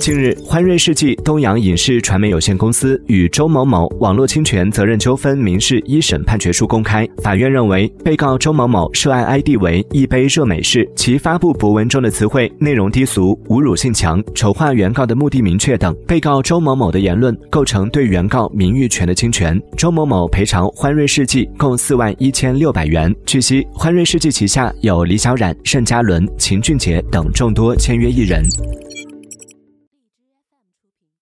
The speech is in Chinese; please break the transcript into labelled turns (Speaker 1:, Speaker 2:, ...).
Speaker 1: 近日，欢瑞世纪东阳影视传媒有限公司与周某某网络侵权责任纠纷民事一审判决书公开。法院认为，被告周某某涉案 ID 为一杯热美式，其发布博文中的词汇内容低俗、侮辱性强、丑化原告的目的明确等。被告周某某的言论构成对原告名誉权的侵权。周某某赔偿欢瑞世纪共四万一千六百元。据悉，欢瑞世纪旗下有李小冉、盛嘉伦、秦俊杰等众多签约艺人。出品。